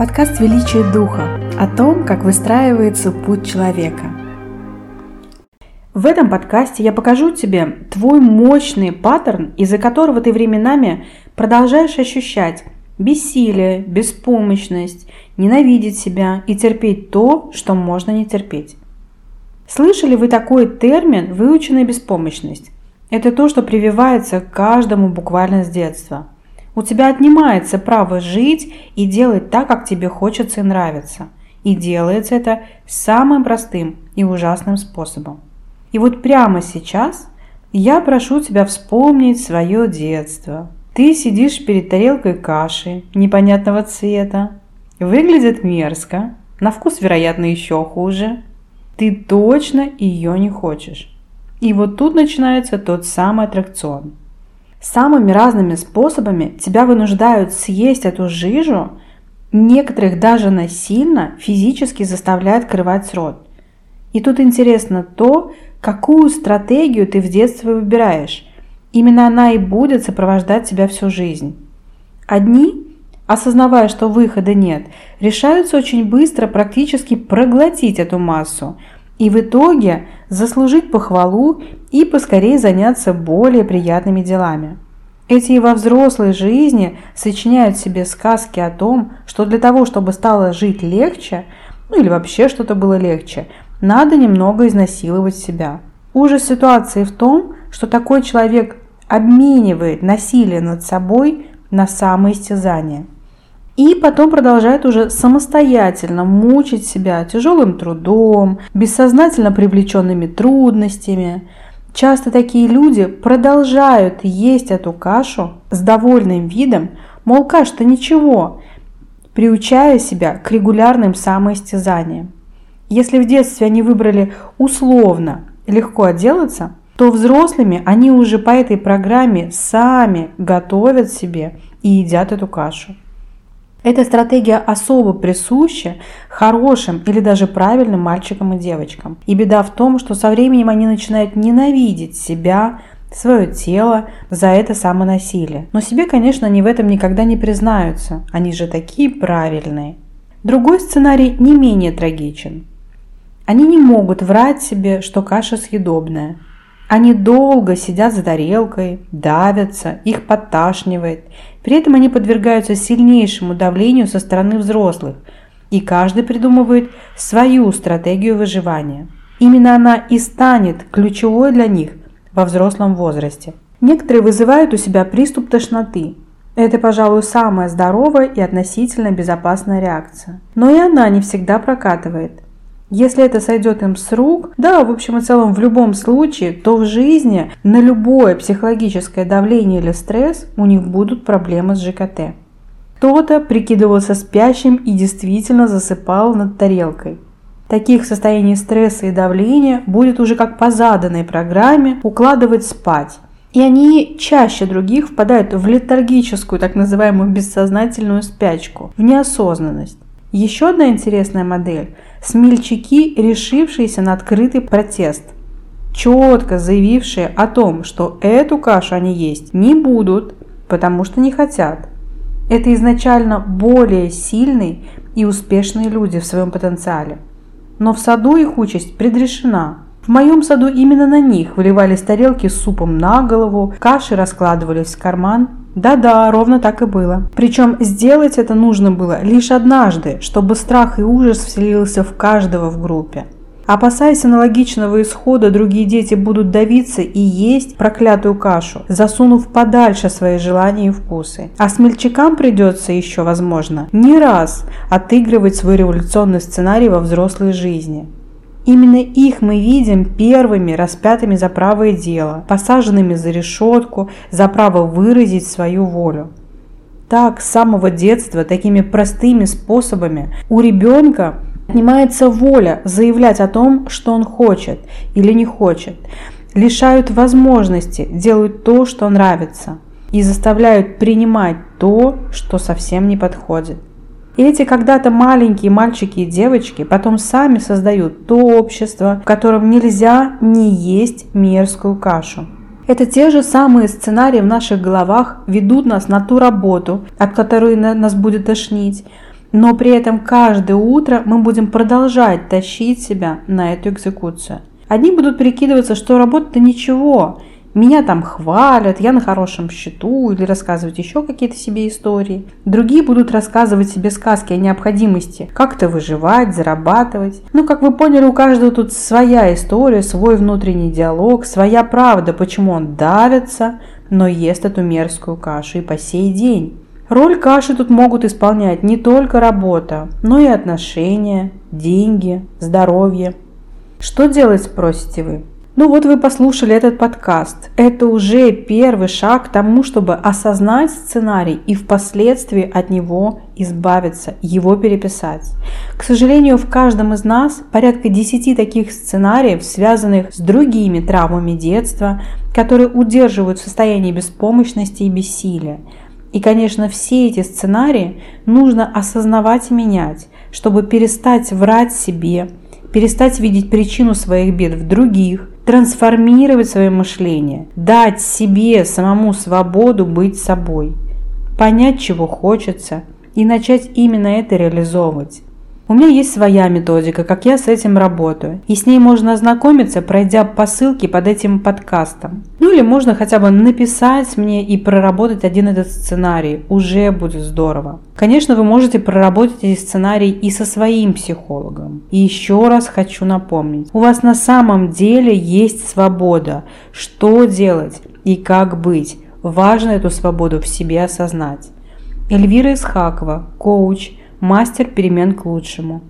Подкаст «Величие Духа» о том, как выстраивается путь человека. В этом подкасте я покажу тебе твой мощный паттерн, из-за которого ты временами продолжаешь ощущать бессилие, беспомощность, ненавидеть себя и терпеть то, что можно не терпеть. Слышали вы такой термин «выученная беспомощность»? Это то, что прививается каждому буквально с детства – у тебя отнимается право жить и делать так, как тебе хочется и нравится. И делается это самым простым и ужасным способом. И вот прямо сейчас я прошу тебя вспомнить свое детство. Ты сидишь перед тарелкой каши непонятного цвета. Выглядит мерзко, на вкус, вероятно, еще хуже. Ты точно ее не хочешь. И вот тут начинается тот самый аттракцион. Самыми разными способами тебя вынуждают съесть эту жижу, некоторых даже насильно физически заставляют открывать рот. И тут интересно то, какую стратегию ты в детстве выбираешь. Именно она и будет сопровождать тебя всю жизнь. Одни, осознавая, что выхода нет, решаются очень быстро практически проглотить эту массу – и в итоге заслужить похвалу и поскорее заняться более приятными делами. Эти во взрослой жизни сочиняют себе сказки о том, что для того, чтобы стало жить легче, ну или вообще что-то было легче, надо немного изнасиловать себя. Ужас ситуации в том, что такой человек обменивает насилие над собой на самоистязание – и потом продолжает уже самостоятельно мучить себя тяжелым трудом, бессознательно привлеченными трудностями. Часто такие люди продолжают есть эту кашу с довольным видом, мол, каша-то ничего, приучая себя к регулярным самоистязаниям. Если в детстве они выбрали условно легко отделаться, то взрослыми они уже по этой программе сами готовят себе и едят эту кашу. Эта стратегия особо присуща хорошим или даже правильным мальчикам и девочкам. И беда в том, что со временем они начинают ненавидеть себя, свое тело за это самонасилие. Но себе, конечно, они в этом никогда не признаются. Они же такие правильные. Другой сценарий не менее трагичен. Они не могут врать себе, что каша съедобная. Они долго сидят за тарелкой, давятся, их подташнивает. При этом они подвергаются сильнейшему давлению со стороны взрослых, и каждый придумывает свою стратегию выживания. Именно она и станет ключевой для них во взрослом возрасте. Некоторые вызывают у себя приступ тошноты. Это, пожалуй, самая здоровая и относительно безопасная реакция. Но и она не всегда прокатывает – если это сойдет им с рук, да, в общем и целом в любом случае, то в жизни на любое психологическое давление или стресс у них будут проблемы с ЖКТ. Кто-то прикидывался спящим и действительно засыпал над тарелкой. Таких состояний стресса и давления будет уже как по заданной программе укладывать спать. И они чаще других впадают в летаргическую, так называемую бессознательную спячку, в неосознанность. Еще одна интересная модель – смельчаки, решившиеся на открытый протест, четко заявившие о том, что эту кашу они есть не будут, потому что не хотят. Это изначально более сильные и успешные люди в своем потенциале. Но в саду их участь предрешена. В моем саду именно на них выливались тарелки с супом на голову, каши раскладывались в карман, да-да, ровно так и было. Причем сделать это нужно было лишь однажды, чтобы страх и ужас вселился в каждого в группе. Опасаясь аналогичного исхода, другие дети будут давиться и есть проклятую кашу, засунув подальше свои желания и вкусы. А смельчакам придется еще, возможно, не раз отыгрывать свой революционный сценарий во взрослой жизни. Именно их мы видим первыми распятыми за правое дело, посаженными за решетку, за право выразить свою волю. Так, с самого детства, такими простыми способами у ребенка отнимается воля заявлять о том, что он хочет или не хочет, лишают возможности делать то, что нравится, и заставляют принимать то, что совсем не подходит. И эти когда-то маленькие мальчики и девочки потом сами создают то общество, в котором нельзя не есть мерзкую кашу. Это те же самые сценарии в наших головах ведут нас на ту работу, от которой нас будет тошнить, но при этом каждое утро мы будем продолжать тащить себя на эту экзекуцию. Одни будут прикидываться, что работа-то ничего, меня там хвалят, я на хорошем счету или рассказывать еще какие-то себе истории. Другие будут рассказывать себе сказки о необходимости как-то выживать, зарабатывать. Ну, как вы поняли, у каждого тут своя история, свой внутренний диалог, своя правда, почему он давится, но ест эту мерзкую кашу и по сей день. Роль каши тут могут исполнять не только работа, но и отношения, деньги, здоровье. Что делать, спросите вы? Ну вот вы послушали этот подкаст. Это уже первый шаг к тому, чтобы осознать сценарий и впоследствии от него избавиться, его переписать. К сожалению, в каждом из нас порядка 10 таких сценариев, связанных с другими травмами детства, которые удерживают в состоянии беспомощности и бессилия. И, конечно, все эти сценарии нужно осознавать и менять, чтобы перестать врать себе, перестать видеть причину своих бед в других, трансформировать свое мышление, дать себе самому свободу быть собой, понять, чего хочется и начать именно это реализовывать. У меня есть своя методика, как я с этим работаю, и с ней можно ознакомиться, пройдя по ссылке под этим подкастом. Ну или можно хотя бы написать мне и проработать один этот сценарий, уже будет здорово. Конечно, вы можете проработать эти сценарии и со своим психологом. И еще раз хочу напомнить, у вас на самом деле есть свобода, что делать и как быть. Важно эту свободу в себе осознать. Эльвира Исхакова, коуч – мастер перемен к лучшему.